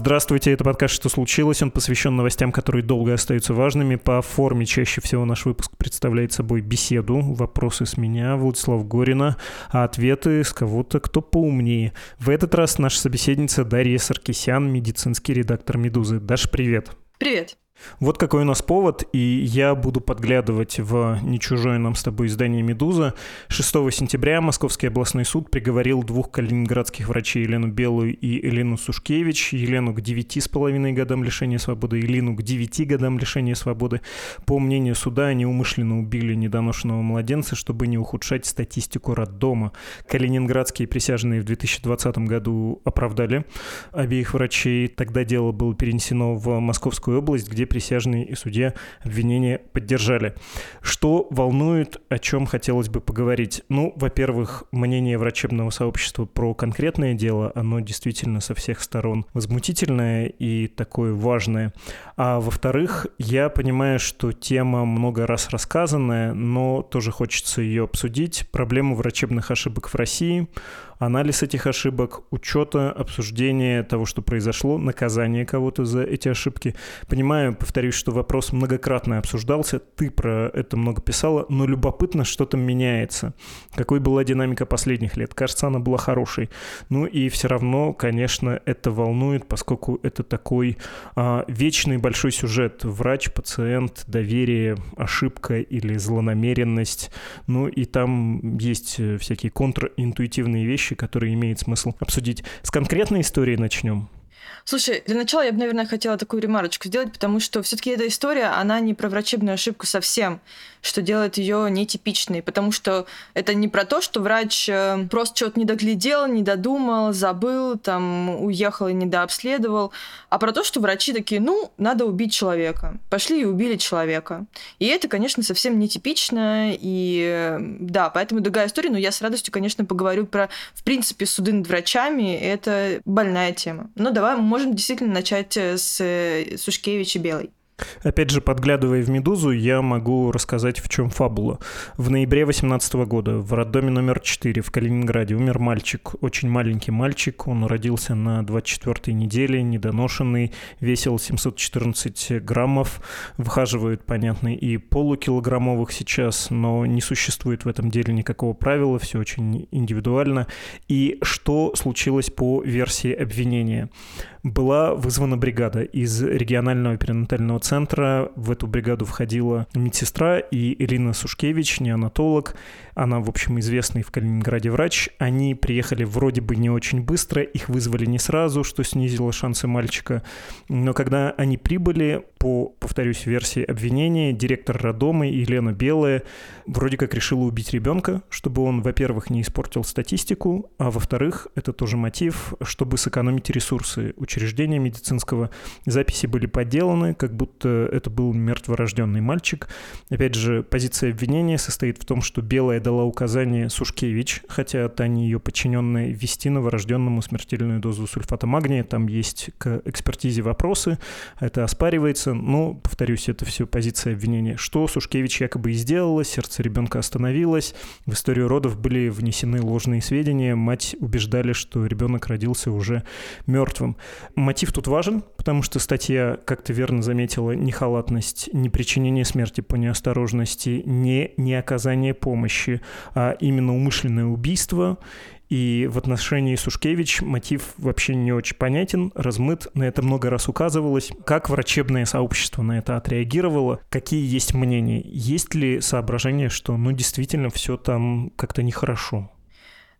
Здравствуйте, это подкаст «Что случилось?». Он посвящен новостям, которые долго остаются важными. По форме чаще всего наш выпуск представляет собой беседу, вопросы с меня, Владислав Горина, а ответы с кого-то, кто поумнее. В этот раз наша собеседница Дарья Саркисян, медицинский редактор «Медузы». Даш, привет. Привет. Вот какой у нас повод, и я буду подглядывать в не чужое нам с тобой издание «Медуза». 6 сентября Московский областной суд приговорил двух калининградских врачей Елену Белую и Елену Сушкевич, Елену к 9,5 годам лишения свободы, Елену к 9 годам лишения свободы. По мнению суда, они умышленно убили недоношенного младенца, чтобы не ухудшать статистику роддома. Калининградские присяжные в 2020 году оправдали обеих врачей. Тогда дело было перенесено в Московскую область, где присяжные и судья обвинения поддержали. Что волнует, о чем хотелось бы поговорить? Ну, во-первых, мнение врачебного сообщества про конкретное дело, оно действительно со всех сторон возмутительное и такое важное. А во-вторых, я понимаю, что тема много раз рассказанная, но тоже хочется ее обсудить. Проблему врачебных ошибок в России – анализ этих ошибок, учета, обсуждения того, что произошло, наказание кого-то за эти ошибки. Понимаю, повторюсь, что вопрос многократно обсуждался, ты про это много писала, но любопытно, что там меняется. Какой была динамика последних лет? Кажется, она была хорошей. Ну и все равно, конечно, это волнует, поскольку это такой а, вечный большой сюжет. Врач, пациент, доверие, ошибка или злонамеренность. Ну и там есть всякие контринтуитивные вещи, вещи, которые имеет смысл обсудить. С конкретной историей начнем. Слушай, для начала я бы, наверное, хотела такую ремарочку сделать, потому что все-таки эта история, она не про врачебную ошибку совсем что делает ее нетипичной, потому что это не про то, что врач э, просто что-то не доглядел, не додумал, забыл, там, уехал и недообследовал, а про то, что врачи такие, ну, надо убить человека. Пошли и убили человека. И это, конечно, совсем нетипично, и э, да, поэтому другая история, но я с радостью, конечно, поговорю про, в принципе, суды над врачами, это больная тема. Но давай мы можем действительно начать э, с Сушкевича Белой. Опять же, подглядывая в «Медузу», я могу рассказать, в чем фабула. В ноябре 2018 года в роддоме номер 4 в Калининграде умер мальчик, очень маленький мальчик. Он родился на 24-й неделе, недоношенный, весил 714 граммов. Вхаживают, понятно, и полукилограммовых сейчас, но не существует в этом деле никакого правила, все очень индивидуально. И что случилось по версии обвинения? Была вызвана бригада из регионального перинатального центра. В эту бригаду входила медсестра и Ирина Сушкевич, неонатолог. Она, в общем, известный в Калининграде врач. Они приехали вроде бы не очень быстро, их вызвали не сразу, что снизило шансы мальчика. Но когда они прибыли, по, повторюсь, версии обвинения, директор роддома Елена Белая вроде как решила убить ребенка, чтобы он, во-первых, не испортил статистику, а во-вторых, это тоже мотив, чтобы сэкономить ресурсы учреждения медицинского. Записи были подделаны, как будто это был мертворожденный мальчик. Опять же, позиция обвинения состоит в том, что Белая дала указание Сушкевич, хотя Таня ее подчиненная, ввести новорожденному смертельную дозу сульфата магния. Там есть к экспертизе вопросы, это оспаривается сердце, ну, повторюсь, это все позиция обвинения, что Сушкевич якобы и сделала, сердце ребенка остановилось, в историю родов были внесены ложные сведения, мать убеждали, что ребенок родился уже мертвым. Мотив тут важен, потому что статья, как ты верно заметила, не халатность, не причинение смерти по неосторожности, не неоказание помощи, а именно умышленное убийство и в отношении Сушкевич мотив вообще не очень понятен, размыт, на это много раз указывалось. Как врачебное сообщество на это отреагировало? Какие есть мнения? Есть ли соображение, что ну действительно все там как-то нехорошо?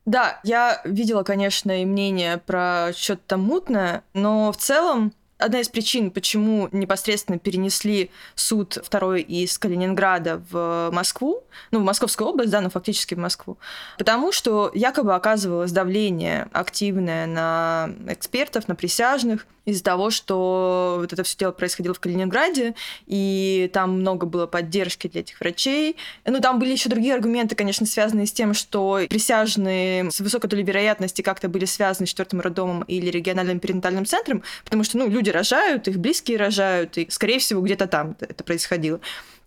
Да, я видела, конечно, и мнение про что-то там мутное, но в целом одна из причин, почему непосредственно перенесли суд второй из Калининграда в Москву, ну, в Московскую область, да, но фактически в Москву, потому что якобы оказывалось давление активное на экспертов, на присяжных, из-за того, что вот это все дело происходило в Калининграде, и там много было поддержки для этих врачей. Ну, там были еще другие аргументы, конечно, связанные с тем, что присяжные с высокой долей вероятности как-то были связаны с четвертым роддомом или региональным перинатальным центром, потому что, ну, люди рожают, их близкие рожают, и, скорее всего, где-то там это происходило.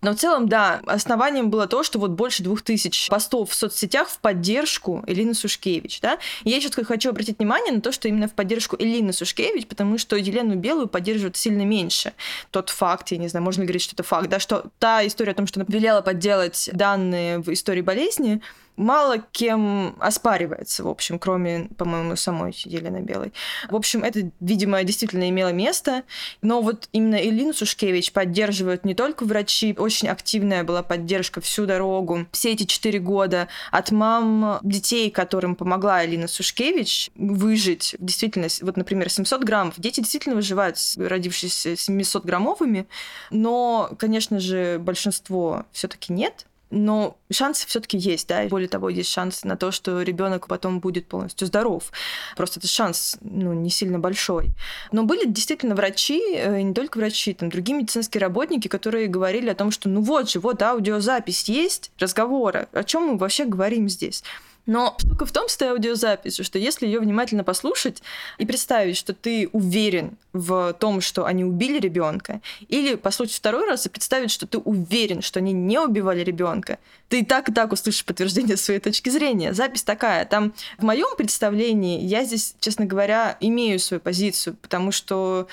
Но в целом, да, основанием было то, что вот больше двух тысяч постов в соцсетях в поддержку Элины Сушкевич, да. И я еще хочу обратить внимание на то, что именно в поддержку Элины Сушкевич, потому что Елену Белую поддерживают сильно меньше. Тот факт, я не знаю, можно ли говорить, что это факт, да, что та история о том, что она велела подделать данные в истории болезни, мало кем оспаривается, в общем, кроме, по-моему, самой Елены Белой. В общем, это, видимо, действительно имело место. Но вот именно Элину Сушкевич поддерживают не только врачи, очень активная была поддержка всю дорогу, все эти четыре года от мам детей, которым помогла Элина Сушкевич выжить. Действительно, вот, например, 700 граммов. Дети действительно выживают, родившись 700-граммовыми, но, конечно же, большинство все таки нет но шансы все-таки есть, да. Более того, есть шанс на то, что ребенок потом будет полностью здоров. Просто этот шанс ну, не сильно большой. Но были действительно врачи, э, не только врачи, там другие медицинские работники, которые говорили о том, что ну вот же, вот аудиозапись есть разговора. О чем мы вообще говорим здесь? Но штука в том с этой аудиозаписью, что если ее внимательно послушать и представить, что ты уверен в том, что они убили ребенка, или послушать второй раз и представить, что ты уверен, что они не убивали ребенка, ты и так и так услышишь подтверждение своей точки зрения. Запись такая. Там в моем представлении я здесь, честно говоря, имею свою позицию, потому что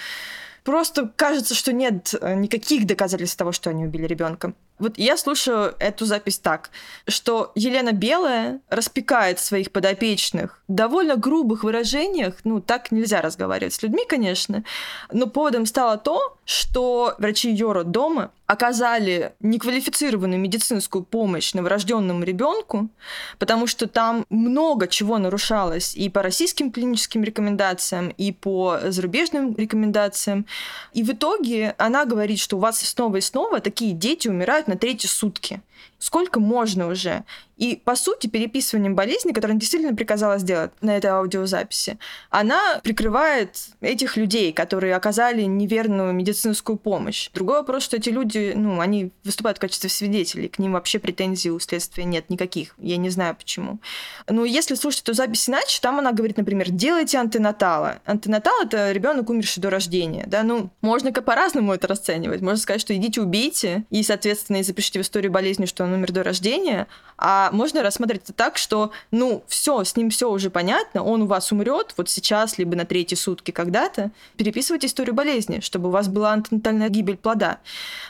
просто кажется, что нет никаких доказательств того, что они убили ребенка. Вот я слушаю эту запись так, что Елена Белая распекает своих подопечных в довольно грубых выражениях, ну, так нельзя разговаривать с людьми, конечно, но поводом стало то, что врачи Йора дома оказали неквалифицированную медицинскую помощь новорожденному ребенку, потому что там много чего нарушалось и по российским клиническим рекомендациям, и по зарубежным рекомендациям. И в итоге она говорит, что у вас снова и снова такие дети умирают на третьи сутки. Сколько можно уже? И, по сути, переписыванием болезни, которую она действительно приказала сделать на этой аудиозаписи, она прикрывает этих людей, которые оказали неверную медицинскую помощь. Другой вопрос, что эти люди, ну, они выступают в качестве свидетелей, к ним вообще претензий у следствия нет никаких. Я не знаю почему. Но если слушать эту запись иначе, там она говорит, например, делайте антенатала. Антенатал — это ребенок, умерший до рождения. Да? Ну, можно по-разному это расценивать. Можно сказать, что идите убейте, и, соответственно, и запишите в историю болезни, что он умер до рождения, а можно рассмотреть это так, что, ну, все, с ним все уже понятно, он у вас умрет вот сейчас, либо на третьи сутки когда-то. Переписывайте историю болезни, чтобы у вас была антенатальная гибель плода.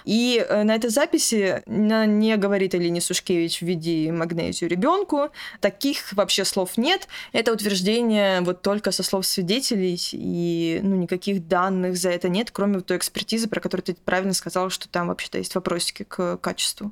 И э, на этой записи не говорит Алине Сушкевич введи магнезию ребенку. Таких вообще слов нет. Это утверждение вот только со слов свидетелей, и ну, никаких данных за это нет, кроме той экспертизы, про которую ты правильно сказал, что там вообще-то есть вопросики к качеству.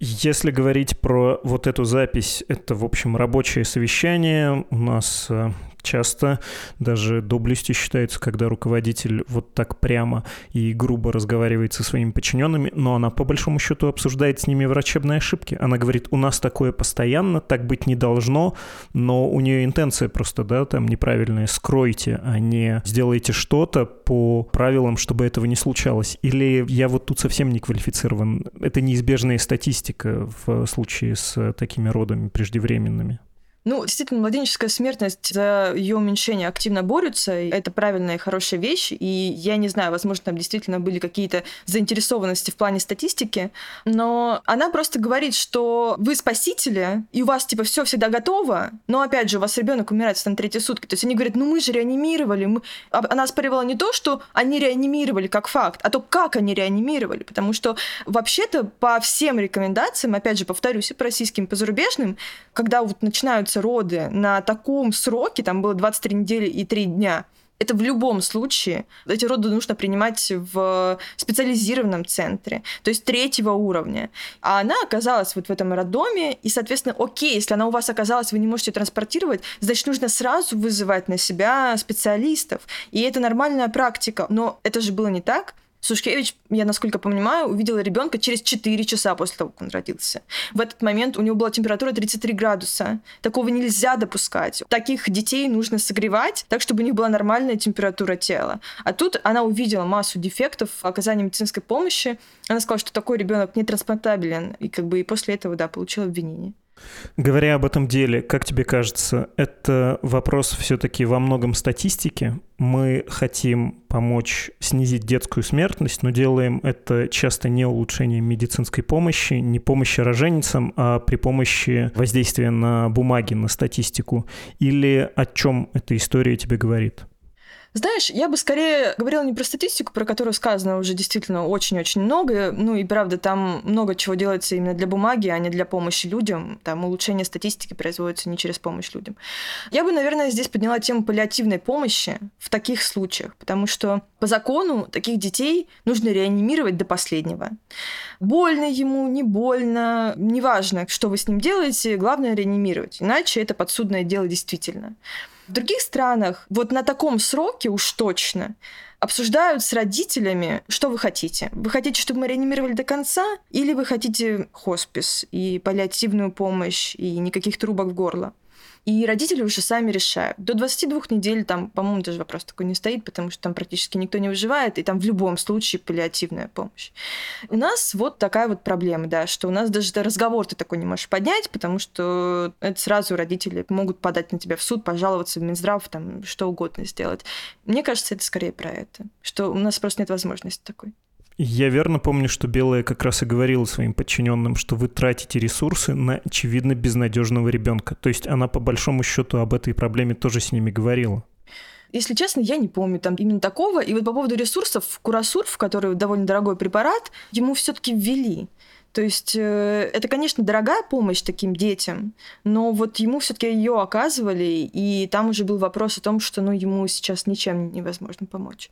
Если говорить про вот эту запись, это, в общем, рабочее совещание. У нас э, часто даже доблестью считается, когда руководитель вот так прямо и грубо разговаривает со своими подчиненными, но она по большому счету обсуждает с ними врачебные ошибки. Она говорит, у нас такое постоянно, так быть не должно, но у нее интенция просто, да, там неправильная, скройте, а не сделайте что-то по правилам, чтобы этого не случалось. Или я вот тут совсем не квалифицирован. Это неизбежная статистика в случае с такими родами преждевременными. Ну, действительно, младенческая смертность за ее уменьшение активно борются. Это правильная и хорошая вещь. И я не знаю, возможно, там действительно были какие-то заинтересованности в плане статистики. Но она просто говорит, что вы спасители, и у вас типа все всегда готово. Но опять же, у вас ребенок умирает на третьи сутки. То есть они говорят, ну мы же реанимировали. Мы... А она оспаривала не то, что они реанимировали как факт, а то, как они реанимировали. Потому что вообще-то по всем рекомендациям, опять же, повторюсь, и по российским, и по зарубежным, когда вот начинаются роды на таком сроке, там было 23 недели и 3 дня, Это в любом случае. Эти роды нужно принимать в специализированном центре, то есть третьего уровня. А она оказалась вот в этом роддоме, и, соответственно, окей, если она у вас оказалась, вы не можете транспортировать, значит, нужно сразу вызывать на себя специалистов. И это нормальная практика. Но это же было не так. Сушкевич, я насколько понимаю, увидела ребенка через 4 часа после того, как он родился. В этот момент у него была температура 33 градуса. Такого нельзя допускать. Таких детей нужно согревать так, чтобы у них была нормальная температура тела. А тут она увидела массу дефектов оказания медицинской помощи. Она сказала, что такой ребенок не трансплантабелен. И как бы и после этого, да, получила обвинение. Говоря об этом деле, как тебе кажется, это вопрос все-таки во многом статистики? Мы хотим помочь снизить детскую смертность, но делаем это часто не улучшением медицинской помощи, не помощи роженицам, а при помощи воздействия на бумаги, на статистику. Или о чем эта история тебе говорит? Знаешь, я бы скорее говорила не про статистику, про которую сказано уже действительно очень-очень много. Ну и правда, там много чего делается именно для бумаги, а не для помощи людям. Там улучшение статистики производится не через помощь людям. Я бы, наверное, здесь подняла тему паллиативной помощи в таких случаях, потому что по закону таких детей нужно реанимировать до последнего. Больно ему, не больно, неважно, что вы с ним делаете, главное реанимировать, иначе это подсудное дело действительно. В других странах вот на таком сроке уж точно обсуждают с родителями, что вы хотите. Вы хотите, чтобы мы реанимировали до конца, или вы хотите хоспис и паллиативную помощь, и никаких трубок в горло? И родители уже сами решают. До 22 недель там, по-моему, даже вопрос такой не стоит, потому что там практически никто не выживает, и там в любом случае паллиативная помощь. У нас вот такая вот проблема, да, что у нас даже разговор ты такой не можешь поднять, потому что это сразу родители могут подать на тебя в суд, пожаловаться в Минздрав, там что угодно сделать. Мне кажется, это скорее про это, что у нас просто нет возможности такой. Я верно помню, что Белая как раз и говорила своим подчиненным, что вы тратите ресурсы на очевидно безнадежного ребенка. То есть она по большому счету об этой проблеме тоже с ними говорила. Если честно, я не помню там именно такого. И вот по поводу ресурсов, Курасурф, который довольно дорогой препарат, ему все-таки ввели. То есть э, это, конечно, дорогая помощь таким детям, но вот ему все-таки ее оказывали, и там уже был вопрос о том, что ну, ему сейчас ничем невозможно помочь.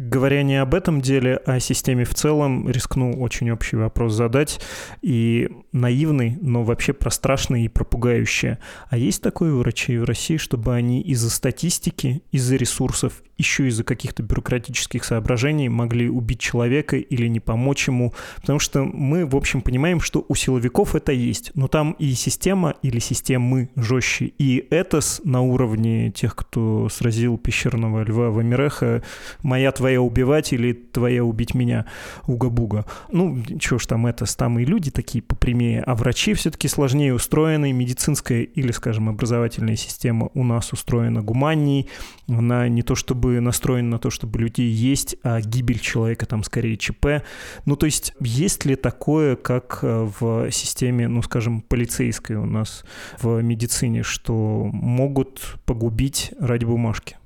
Говоря не об этом деле, а о системе в целом, рискну очень общий вопрос задать. И наивный, но вообще про страшное и про пугающее. А есть такое у врачей в России, чтобы они из-за статистики, из-за ресурсов, еще из-за каких-то бюрократических соображений могли убить человека или не помочь ему? Потому что мы, в общем, понимаем, что у силовиков это есть. Но там и система или системы жестче. И ЭТОС на уровне тех, кто сразил пещерного льва в Амиреха, моя твоя убивать или твоя убить меня, уга-буга. Ну, что ж там это, и люди такие попрямее, а врачи все-таки сложнее устроены, медицинская или, скажем, образовательная система у нас устроена гуманней, она не то чтобы настроена на то, чтобы людей есть, а гибель человека там скорее ЧП. Ну, то есть есть ли такое, как э, в системе, ну, скажем, полицейской у нас в медицине, что могут погубить ради бумажки?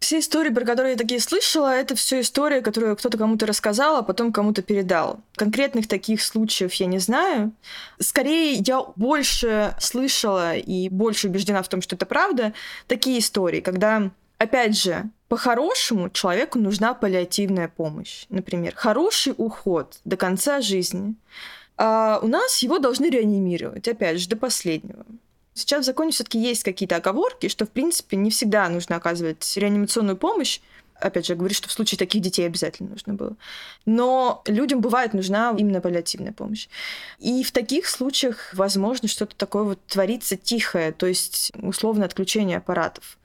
Все истории, про которые я такие слышала, это все истории, которую кто-то кому-то рассказал, а потом кому-то передал. Конкретных таких случаев я не знаю. Скорее, я больше слышала и больше убеждена в том, что это правда, такие истории, когда, опять же, по-хорошему человеку нужна паллиативная помощь. Например, хороший уход до конца жизни. А у нас его должны реанимировать, опять же, до последнего. Сейчас в законе все-таки есть какие-то оговорки, что, в принципе, не всегда нужно оказывать реанимационную помощь. Опять же, говорю, что в случае таких детей обязательно нужно было. Но людям бывает нужна именно паллиативная помощь. И в таких случаях, возможно, что-то такое вот творится тихое, то есть условно отключение аппаратов.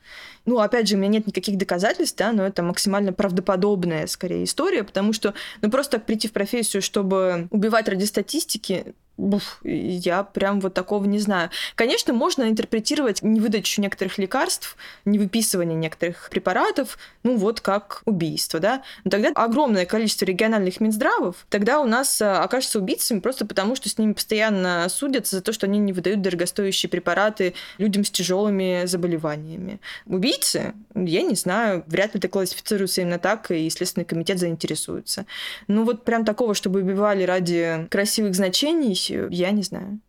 Ну, опять же, у меня нет никаких доказательств, да, но это максимально правдоподобная, скорее, история, потому что, ну, просто так прийти в профессию, чтобы убивать ради статистики, Буф, я прям вот такого не знаю. Конечно, можно интерпретировать невыдачу некоторых лекарств, невыписывание некоторых препаратов, ну вот как убийство, да. Но тогда огромное количество региональных Минздравов, тогда у нас а, окажется убийцами просто потому, что с ними постоянно судятся за то, что они не выдают дорогостоящие препараты людям с тяжелыми заболеваниями. Убийцы, я не знаю, вряд ли это классифицируется именно так, и Следственный комитет заинтересуется. Ну вот прям такого, чтобы убивали ради красивых значений, я не знаю.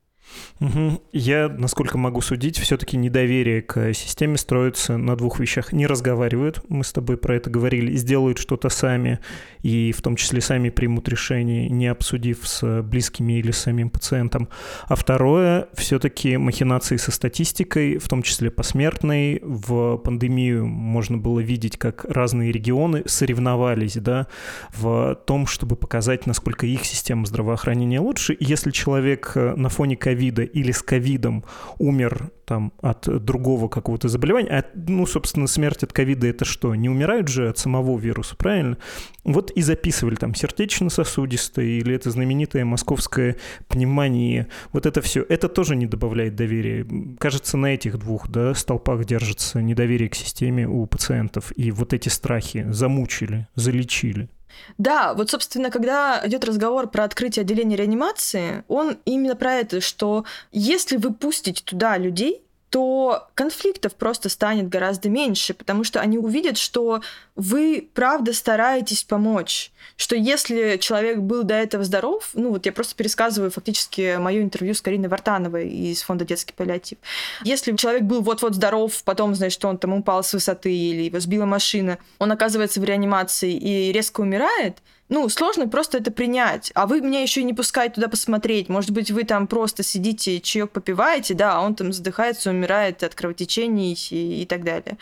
Угу. Я, насколько могу судить, все-таки недоверие к системе строится на двух вещах. Не разговаривают, мы с тобой про это говорили, сделают что-то сами, и в том числе сами примут решение, не обсудив с близкими или самим пациентом. А второе, все-таки махинации со статистикой, в том числе посмертной. В пандемию можно было видеть, как разные регионы соревновались да, в том, чтобы показать, насколько их система здравоохранения лучше. Если человек на фоне ковида ковида или с ковидом умер там от другого какого-то заболевания, а, ну, собственно, смерть от ковида это что? Не умирают же от самого вируса, правильно? Вот и записывали там сердечно-сосудистое или это знаменитая московская пневмония. Вот это все. Это тоже не добавляет доверия. Кажется, на этих двух да, столпах держится недоверие к системе у пациентов. И вот эти страхи замучили, залечили. Да, вот, собственно, когда идет разговор про открытие отделения реанимации, он именно про это, что если вы пустите туда людей, то конфликтов просто станет гораздо меньше, потому что они увидят, что вы правда стараетесь помочь. Что если человек был до этого здоров, ну вот я просто пересказываю фактически мое интервью с Кариной Вартановой из фонда «Детский паллиатив». Если человек был вот-вот здоров, потом, значит, он там упал с высоты или его сбила машина, он оказывается в реанимации и резко умирает, ну, сложно просто это принять. А вы меня еще не пускаете туда посмотреть. Может быть, вы там просто сидите, чаек попиваете, да, а он там задыхается, умирает от кровотечений и, и так далее.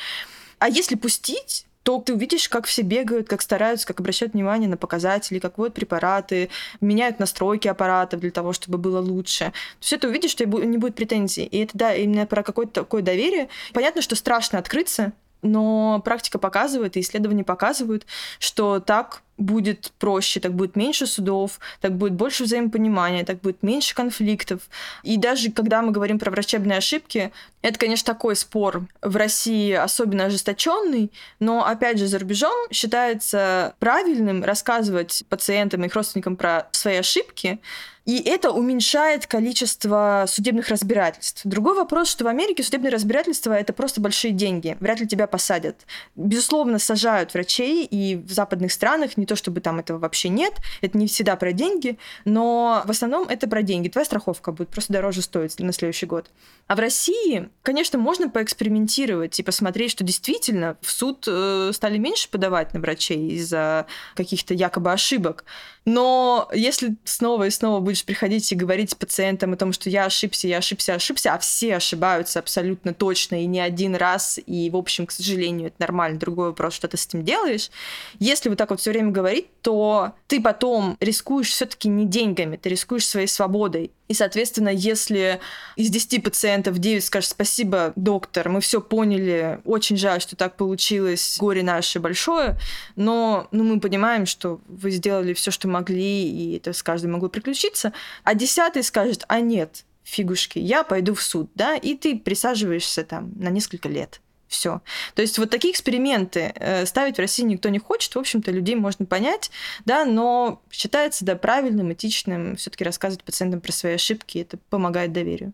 А если пустить, то ты увидишь, как все бегают, как стараются, как обращают внимание на показатели, как вводят препараты, меняют настройки аппаратов для того, чтобы было лучше. Все это увидишь, что не будет претензий. И это, да, именно про какое-то такое доверие. Понятно, что страшно открыться, но практика показывает, и исследования показывают, что так будет проще, так будет меньше судов, так будет больше взаимопонимания, так будет меньше конфликтов. И даже когда мы говорим про врачебные ошибки, это, конечно, такой спор в России особенно ожесточенный, но, опять же, за рубежом считается правильным рассказывать пациентам и их родственникам про свои ошибки, и это уменьшает количество судебных разбирательств. Другой вопрос, что в Америке судебные разбирательства — это просто большие деньги. Вряд ли тебя посадят. Безусловно, сажают врачей, и в западных странах не то чтобы там этого вообще нет, это не всегда про деньги, но в основном это про деньги. Твоя страховка будет просто дороже стоить на следующий год. А в России, конечно, можно поэкспериментировать и посмотреть, что действительно в суд э, стали меньше подавать на врачей из-за каких-то якобы ошибок. Но если снова и снова будешь приходить и говорить пациентам о том, что я ошибся, я ошибся, ошибся, а все ошибаются абсолютно точно и не один раз, и, в общем, к сожалению, это нормально. Другой вопрос, что ты с этим делаешь. Если вот так вот все время говорить, то ты потом рискуешь все-таки не деньгами, ты рискуешь своей свободой. И, соответственно, если из 10 пациентов 9 скажут спасибо, доктор, мы все поняли, очень жаль, что так получилось, горе наше большое, но ну, мы понимаем, что вы сделали все, что могли, и это с каждым могло приключиться. А десятый скажет, а нет, фигушки, я пойду в суд, да, и ты присаживаешься там на несколько лет. Все. То есть вот такие эксперименты э, ставить в России никто не хочет. В общем-то, людей можно понять, да, но считается, да, правильным, этичным все-таки рассказывать пациентам про свои ошибки. Это помогает доверию.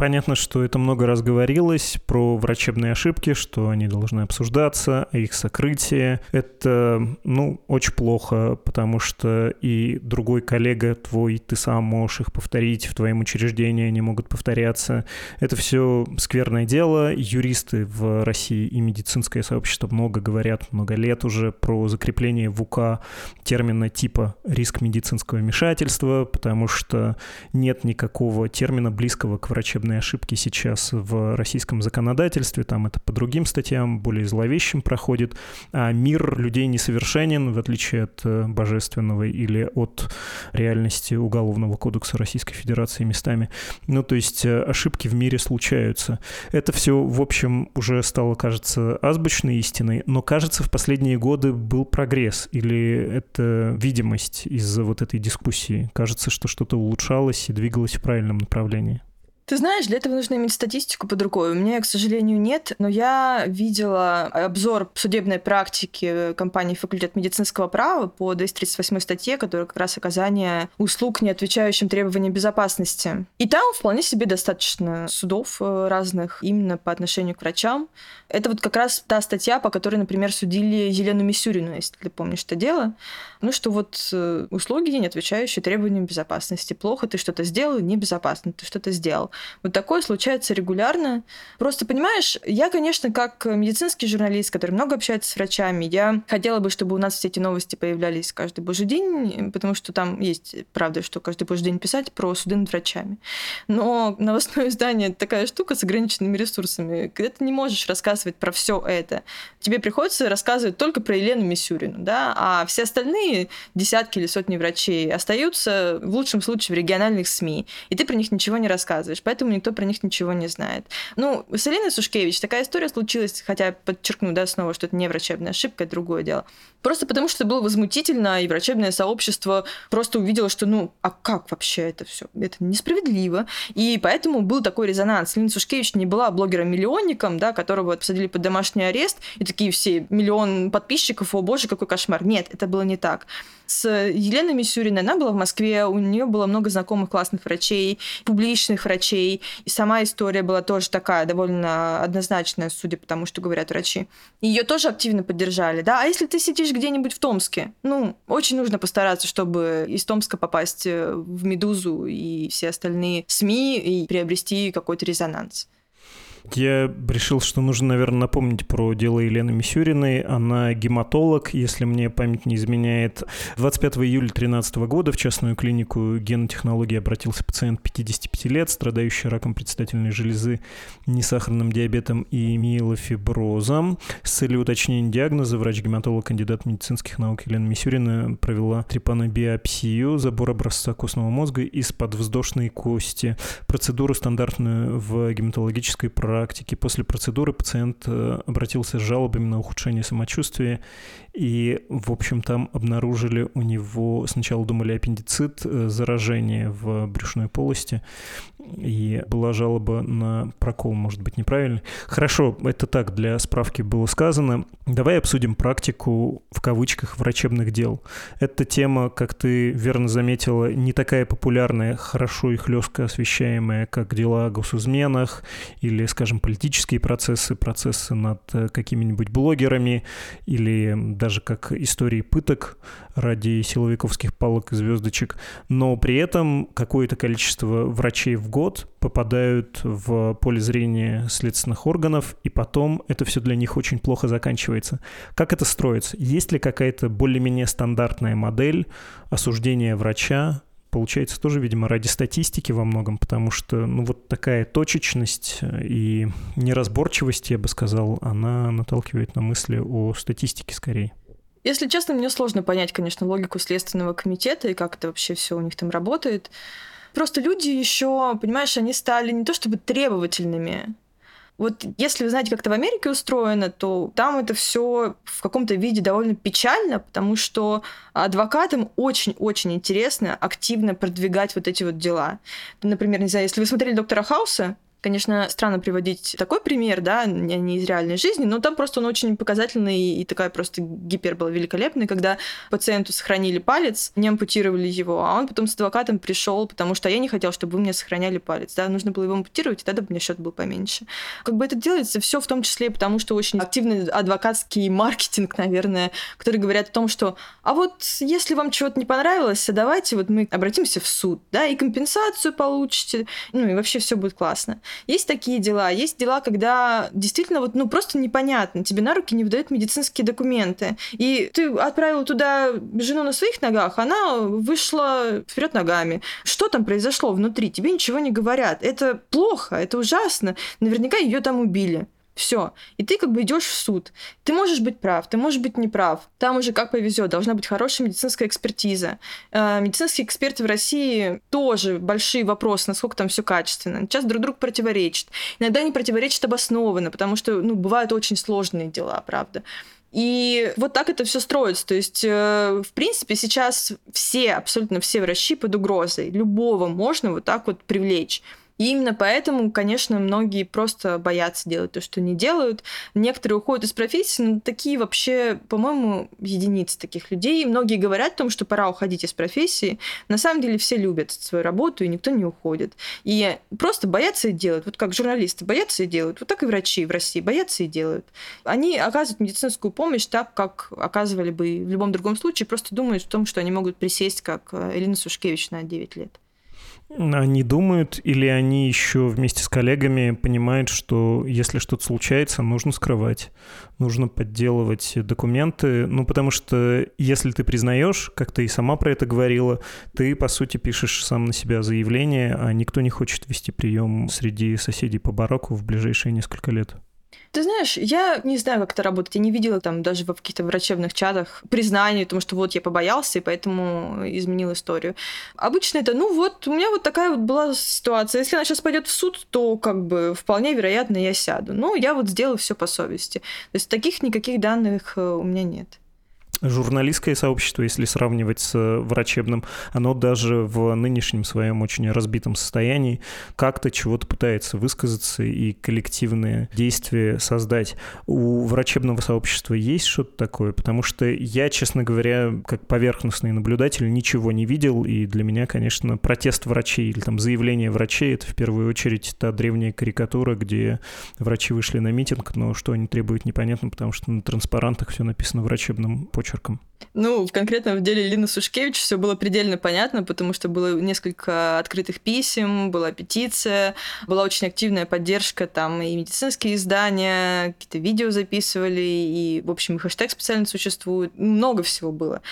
Понятно, что это много раз говорилось про врачебные ошибки, что они должны обсуждаться, их сокрытие. Это, ну, очень плохо, потому что и другой коллега твой, ты сам можешь их повторить, в твоем учреждении они могут повторяться. Это все скверное дело. Юристы в России и медицинское сообщество много говорят, много лет уже про закрепление в УК термина типа риск медицинского вмешательства, потому что нет никакого термина близкого к врачебной ошибки сейчас в российском законодательстве, там это по другим статьям, более зловещим проходит, а мир людей несовершенен, в отличие от э, божественного или от реальности Уголовного кодекса Российской Федерации местами. Ну, то есть э, ошибки в мире случаются. Это все, в общем, уже стало, кажется, азбучной истиной, но, кажется, в последние годы был прогресс или это видимость из-за вот этой дискуссии. Кажется, что что-то улучшалось и двигалось в правильном направлении. Ты знаешь, для этого нужно иметь статистику под рукой. У меня, к сожалению, нет, но я видела обзор судебной практики компании «Факультет медицинского права» по 238 статье, которая как раз оказание услуг, не отвечающим требованиям безопасности. И там вполне себе достаточно судов э, разных именно по отношению к врачам. Это вот как раз та статья, по которой, например, судили Елену Мисюрину, если ты помнишь это дело. Ну, что вот э, услуги, не отвечающие требованиям безопасности. Плохо ты что-то сделал, небезопасно ты что-то сделал. Вот такое случается регулярно. Просто, понимаешь, я, конечно, как медицинский журналист, который много общается с врачами, я хотела бы, чтобы у нас все эти новости появлялись каждый божий день, потому что там есть правда, что каждый божий день писать про суды над врачами. Но новостное издание — такая штука с ограниченными ресурсами, когда ты не можешь рассказывать про все это. Тебе приходится рассказывать только про Елену Мисюрину, да, а все остальные десятки или сотни врачей остаются в лучшем случае в региональных СМИ, и ты про них ничего не рассказываешь, поэтому никто про них ничего не знает. Ну, с Еленой Сушкевич такая история случилась, хотя подчеркну, да, снова, что это не врачебная ошибка, это другое дело. Просто потому, что было возмутительно, и врачебное сообщество просто увидело, что, ну, а как вообще это все? Это несправедливо. И поэтому был такой резонанс. Лина Сушкевич не была блогером-миллионником, да, которого посадили под домашний арест, и такие все миллион подписчиков, о боже, какой кошмар. Нет, это было не так с Еленой Мисюриной. Она была в Москве, у нее было много знакомых классных врачей, публичных врачей. И сама история была тоже такая, довольно однозначная, судя по тому, что говорят врачи. Ее тоже активно поддержали, да. А если ты сидишь где-нибудь в Томске, ну, очень нужно постараться, чтобы из Томска попасть в «Медузу» и все остальные СМИ и приобрести какой-то резонанс. Я решил, что нужно, наверное, напомнить про дело Елены Мисюриной. Она гематолог, если мне память не изменяет. 25 июля 2013 года в частную клинику генотехнологии обратился пациент 55 лет, страдающий раком предстательной железы, несахарным диабетом и миелофиброзом. С целью уточнения диагноза врач-гематолог, кандидат медицинских наук Елена Мисюрина провела трепанобиопсию, забор образца костного мозга из подвздошной кости. Процедуру стандартную в гематологической практике практике. После процедуры пациент э, обратился с жалобами на ухудшение самочувствия, и, в общем, там обнаружили у него, сначала думали аппендицит, э, заражение в брюшной полости, и была жалоба на прокол, может быть, неправильно. Хорошо, это так, для справки было сказано. Давай обсудим практику, в кавычках, врачебных дел. Эта тема, как ты верно заметила, не такая популярная, хорошо и хлестко освещаемая, как дела о госизменах или, скажем, политические процессы, процессы над э, какими-нибудь блогерами или даже как истории пыток ради силовиковских палок и звездочек. Но при этом какое-то количество врачей в год попадают в поле зрения следственных органов, и потом это все для них очень плохо заканчивается. Как это строится? Есть ли какая-то более-менее стандартная модель осуждения врача получается тоже, видимо, ради статистики во многом, потому что, ну, вот такая точечность и неразборчивость, я бы сказал, она наталкивает на мысли о статистике скорее. Если честно, мне сложно понять, конечно, логику Следственного комитета и как это вообще все у них там работает. Просто люди еще, понимаешь, они стали не то чтобы требовательными. Вот если вы знаете, как это в Америке устроено, то там это все в каком-то виде довольно печально, потому что адвокатам очень-очень интересно активно продвигать вот эти вот дела. Например, не знаю, если вы смотрели «Доктора Хауса», Конечно, странно приводить такой пример, да, не из реальной жизни, но там просто он очень показательный и такая просто гипер была великолепная, когда пациенту сохранили палец, не ампутировали его, а он потом с адвокатом пришел, потому что я не хотел, чтобы вы мне сохраняли палец, да, нужно было его ампутировать, и тогда бы у меня счет был поменьше. Как бы это делается все в том числе потому, что очень активный адвокатский маркетинг, наверное, который говорят о том, что а вот если вам чего-то не понравилось, давайте вот мы обратимся в суд, да, и компенсацию получите, ну и вообще все будет классно. Есть такие дела, есть дела, когда действительно вот, ну, просто непонятно, тебе на руки не выдают медицинские документы, и ты отправил туда жену на своих ногах, она вышла вперед ногами. Что там произошло внутри? Тебе ничего не говорят. Это плохо, это ужасно. Наверняка ее там убили. Все. И ты как бы идешь в суд. Ты можешь быть прав, ты можешь быть неправ. Там уже как повезет. Должна быть хорошая медицинская экспертиза. Э, медицинские эксперты в России тоже большие вопросы, насколько там все качественно. Сейчас друг другу противоречат. Иногда не противоречат обоснованно, потому что ну, бывают очень сложные дела, правда. И вот так это все строится. То есть, э, в принципе, сейчас все, абсолютно все врачи под угрозой. Любого можно вот так вот привлечь. И именно поэтому, конечно, многие просто боятся делать то, что не делают. Некоторые уходят из профессии, но такие вообще, по-моему, единицы таких людей. Многие говорят о том, что пора уходить из профессии. На самом деле все любят свою работу, и никто не уходит. И просто боятся и делают. Вот как журналисты боятся и делают. Вот так и врачи в России боятся и делают. Они оказывают медицинскую помощь так, как оказывали бы в любом другом случае, просто думают о том, что они могут присесть, как Элина Сушкевич на 9 лет. Они думают или они еще вместе с коллегами понимают, что если что-то случается, нужно скрывать, нужно подделывать документы, ну потому что если ты признаешь, как ты и сама про это говорила, ты по сути пишешь сам на себя заявление, а никто не хочет вести прием среди соседей по бараку в ближайшие несколько лет. Ты знаешь, я не знаю, как это работает. Я не видела там даже в каких-то врачебных чатах признаний, потому что вот я побоялся, и поэтому изменил историю. Обычно это, ну вот, у меня вот такая вот была ситуация. Если она сейчас пойдет в суд, то как бы вполне вероятно я сяду. Ну, я вот сделаю все по совести. То есть таких никаких данных э, у меня нет журналистское сообщество, если сравнивать с врачебным, оно даже в нынешнем своем очень разбитом состоянии как-то чего-то пытается высказаться и коллективные действия создать. У врачебного сообщества есть что-то такое? Потому что я, честно говоря, как поверхностный наблюдатель, ничего не видел, и для меня, конечно, протест врачей или там заявление врачей — это в первую очередь та древняя карикатура, где врачи вышли на митинг, но что они требуют, непонятно, потому что на транспарантах все написано врачебным почерком почерком? Ну, конкретно в деле Лины Сушкевич все было предельно понятно, потому что было несколько открытых писем, была петиция, была очень активная поддержка, там и медицинские издания, какие-то видео записывали, и, в общем, и хэштег специально существует. Много всего было.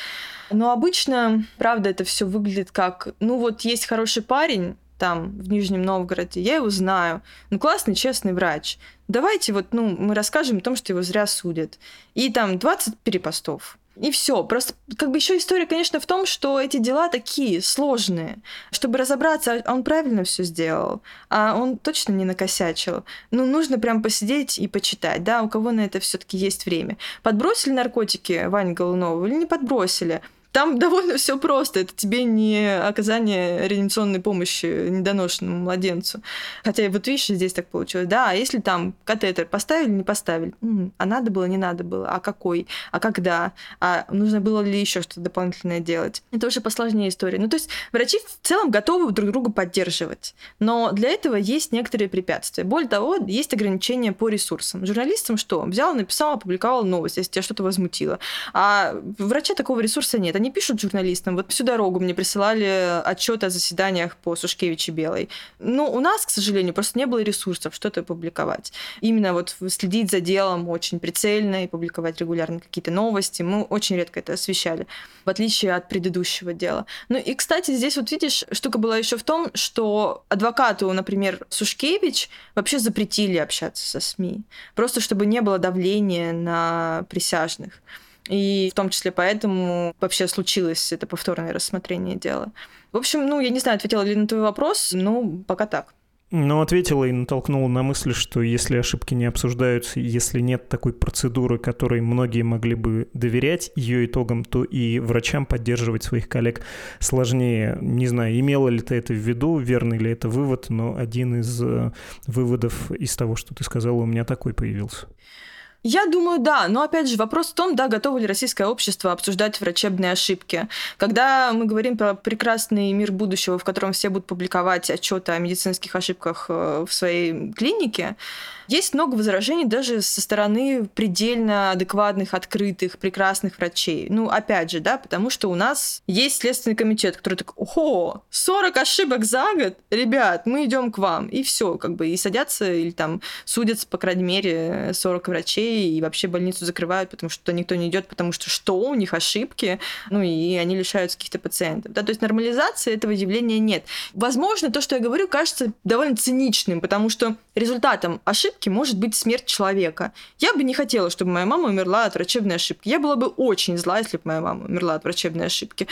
Но обычно, правда, это все выглядит как, ну вот есть хороший парень, там, в Нижнем Новгороде, я его знаю. Ну, классный, честный врач. Давайте вот, ну, мы расскажем о том, что его зря судят. И там 20 перепостов. И все. Просто как бы еще история, конечно, в том, что эти дела такие сложные. Чтобы разобраться, а он правильно все сделал, а он точно не накосячил. Ну, нужно прям посидеть и почитать, да, у кого на это все-таки есть время. Подбросили наркотики Ване Голунову или не подбросили? Там довольно все просто. Это тебе не оказание реанимационной помощи недоношенному младенцу. Хотя вот видишь, здесь так получилось. Да, а если там катетер поставили, не поставили? А надо было, не надо было? А какой? А когда? А нужно было ли еще что-то дополнительное делать? Это уже посложнее история. Ну, то есть врачи в целом готовы друг друга поддерживать. Но для этого есть некоторые препятствия. Более того, есть ограничения по ресурсам. Журналистам что? Взял, написал, опубликовал новость, если тебя что-то возмутило. А врача такого ресурса нет они пишут журналистам. Вот всю дорогу мне присылали отчеты о заседаниях по Сушкевиче Белой. Но у нас, к сожалению, просто не было ресурсов что-то публиковать. Именно вот следить за делом очень прицельно и публиковать регулярно какие-то новости. Мы очень редко это освещали, в отличие от предыдущего дела. Ну и, кстати, здесь вот видишь, штука была еще в том, что адвокату, например, Сушкевич вообще запретили общаться со СМИ. Просто чтобы не было давления на присяжных. И в том числе поэтому вообще случилось это повторное рассмотрение дела. В общем, ну, я не знаю, ответила ли на твой вопрос, ну, пока так. Ну, ответила и натолкнула на мысль, что если ошибки не обсуждаются, если нет такой процедуры, которой многие могли бы доверять ее итогам, то и врачам поддерживать своих коллег сложнее. Не знаю, имела ли ты это в виду, верный ли это вывод, но один из э, выводов из того, что ты сказала, у меня такой появился. Я думаю, да. Но опять же, вопрос в том, да, готово ли российское общество обсуждать врачебные ошибки. Когда мы говорим про прекрасный мир будущего, в котором все будут публиковать отчеты о медицинских ошибках э, в своей клинике, есть много возражений даже со стороны предельно адекватных, открытых, прекрасных врачей. Ну, опять же, да, потому что у нас есть Следственный комитет, который такой, ого, 40 ошибок за год? Ребят, мы идем к вам. И все, как бы, и садятся или там судятся, по крайней мере, 40 врачей, и вообще больницу закрывают, потому что никто не идет, потому что что, у них ошибки, ну, и они лишаются каких-то пациентов. Да? То есть нормализации этого явления нет. Возможно, то, что я говорю, кажется довольно циничным, потому что результатом ошибки ошибки может быть смерть человека. Я бы не хотела, чтобы моя мама умерла от врачебной ошибки. Я была бы очень зла, если бы моя мама умерла от врачебной ошибки.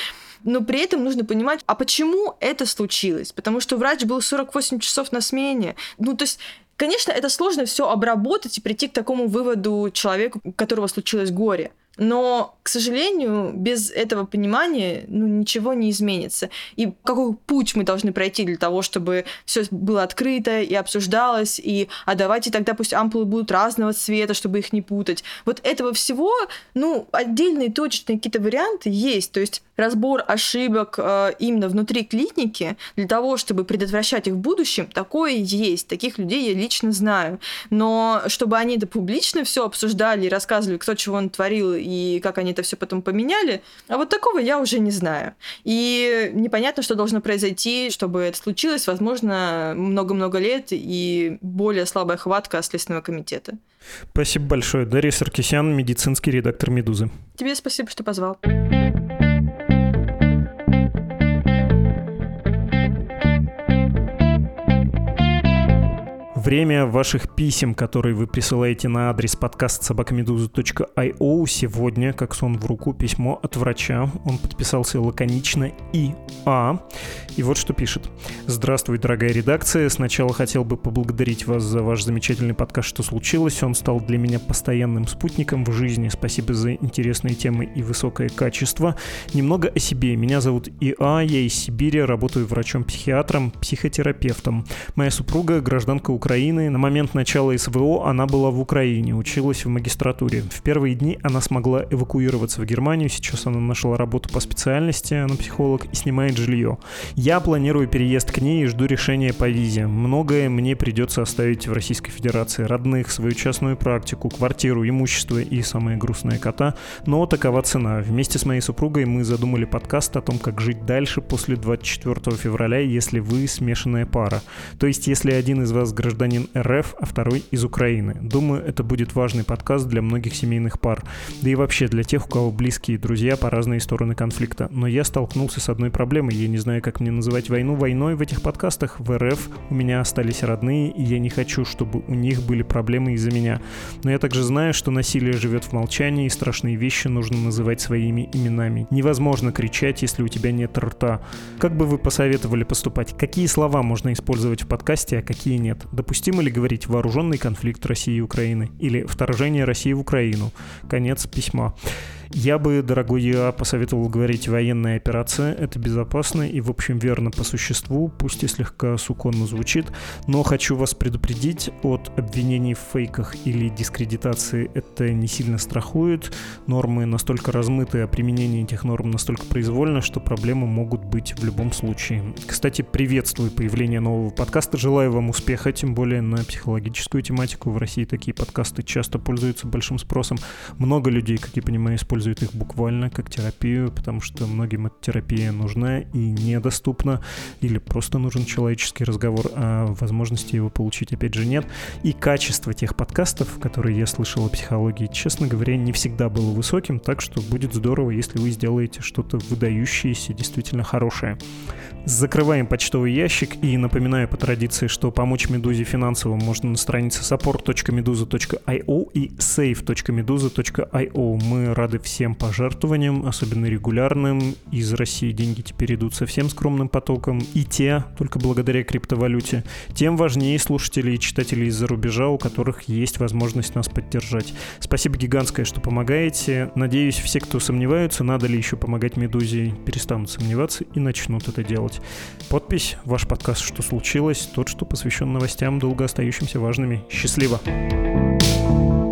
Но при этом нужно понимать, а почему это случилось? Потому что врач был 48 часов на смене. Ну, то есть Конечно, это сложно все обработать и прийти к такому выводу человеку, у которого случилось горе. Но, к сожалению, без этого понимания ну, ничего не изменится. И какой путь мы должны пройти для того, чтобы все было открыто и обсуждалось, и а давайте тогда пусть ампулы будут разного цвета, чтобы их не путать. Вот этого всего, ну, отдельные точечные какие-то варианты есть. То есть разбор ошибок э, именно внутри клиники для того, чтобы предотвращать их в будущем, такое есть. Таких людей я лично знаю. Но чтобы они это публично все обсуждали и рассказывали, кто чего он творил и как они это все потом поменяли, а вот такого я уже не знаю. И непонятно, что должно произойти, чтобы это случилось. Возможно, много-много лет и более слабая хватка Следственного комитета. Спасибо большое. Дарья Саркисян, медицинский редактор «Медузы». Тебе спасибо, что позвал. Время ваших писем, которые вы присылаете на адрес подкаст собакамедуза.io. Сегодня, как сон в руку, письмо от врача. Он подписался лаконично И.А. И вот что пишет. Здравствуй, дорогая редакция. Сначала хотел бы поблагодарить вас за ваш замечательный подкаст «Что случилось?». Он стал для меня постоянным спутником в жизни. Спасибо за интересные темы и высокое качество. Немного о себе. Меня зовут И.А. Я из Сибири, работаю врачом-психиатром, психотерапевтом. Моя супруга гражданка Украины Украины. На момент начала СВО она была в Украине, училась в магистратуре. В первые дни она смогла эвакуироваться в Германию. Сейчас она нашла работу по специальности, она психолог, и снимает жилье. Я планирую переезд к ней и жду решения по визе. Многое мне придется оставить в Российской Федерации. Родных, свою частную практику, квартиру, имущество и, самое грустное, кота. Но такова цена. Вместе с моей супругой мы задумали подкаст о том, как жить дальше после 24 февраля, если вы смешанная пара. То есть, если один из вас гражданин гражданин РФ, а второй из Украины. Думаю, это будет важный подкаст для многих семейных пар, да и вообще для тех, у кого близкие друзья по разные стороны конфликта. Но я столкнулся с одной проблемой, я не знаю, как мне называть войну войной в этих подкастах. В РФ у меня остались родные, и я не хочу, чтобы у них были проблемы из-за меня. Но я также знаю, что насилие живет в молчании, и страшные вещи нужно называть своими именами. Невозможно кричать, если у тебя нет рта. Как бы вы посоветовали поступать? Какие слова можно использовать в подкасте, а какие нет? Допустим, Допустимо ли говорить вооруженный конфликт России и Украины или вторжение России в Украину? Конец письма. Я бы, дорогой я, посоветовал говорить военная операция. Это безопасно и, в общем, верно по существу, пусть и слегка суконно звучит. Но хочу вас предупредить, от обвинений в фейках или дискредитации это не сильно страхует. Нормы настолько размыты, а применение этих норм настолько произвольно, что проблемы могут быть в любом случае. Кстати, приветствую появление нового подкаста. Желаю вам успеха, тем более на психологическую тематику. В России такие подкасты часто пользуются большим спросом. Много людей, как я понимаю, используют используют их буквально как терапию, потому что многим эта терапия нужна и недоступна, или просто нужен человеческий разговор, а возможности его получить опять же нет. И качество тех подкастов, которые я слышал о психологии, честно говоря, не всегда было высоким, так что будет здорово, если вы сделаете что-то выдающееся, действительно хорошее. Закрываем почтовый ящик и напоминаю по традиции, что помочь Медузе финансово можно на странице support.meduza.io и save.meduza.io. Мы рады всем пожертвованиям, особенно регулярным. Из России деньги теперь идут совсем скромным потоком. И те, только благодаря криптовалюте. Тем важнее слушателей и читателей из-за рубежа, у которых есть возможность нас поддержать. Спасибо гигантское, что помогаете. Надеюсь, все, кто сомневаются, надо ли еще помогать Медузе, перестанут сомневаться и начнут это делать. Подпись, ваш подкаст «Что случилось?» Тот, что посвящен новостям, долго остающимся важными. Счастливо! Счастливо!